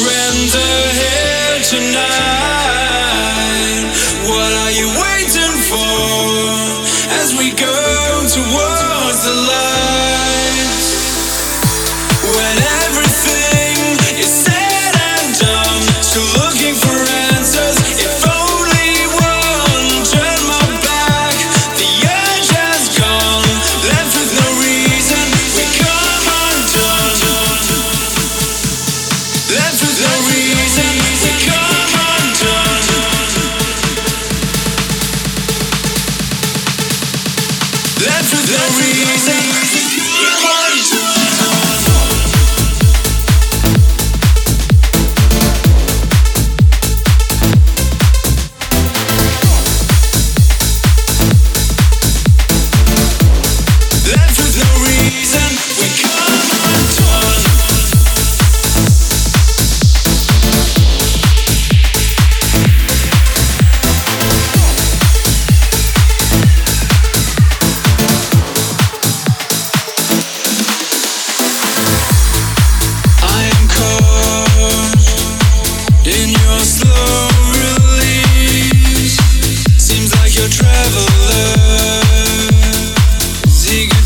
surrender here tonight. What are you waiting for as we go towards the light? That's the reason you want She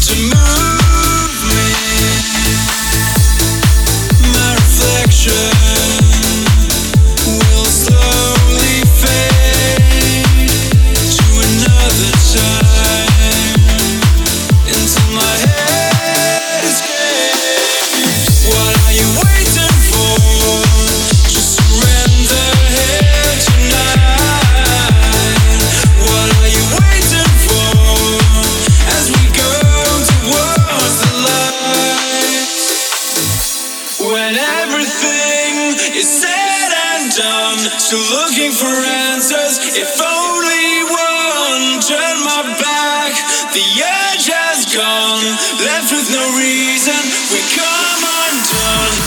down to looking for answers. If only one turned my back, the edge has gone, left with no reason. We come undone,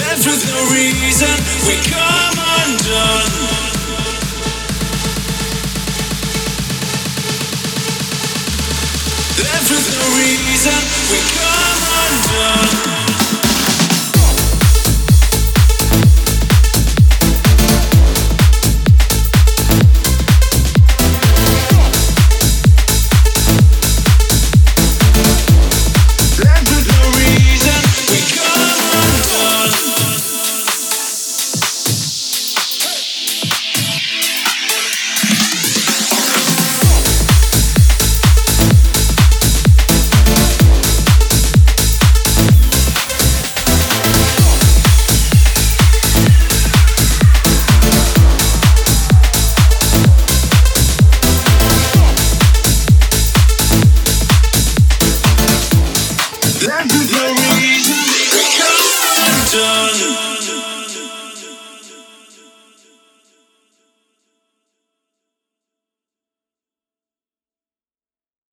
left with no reason. We come undone. Left with no reason, we come undone. Let's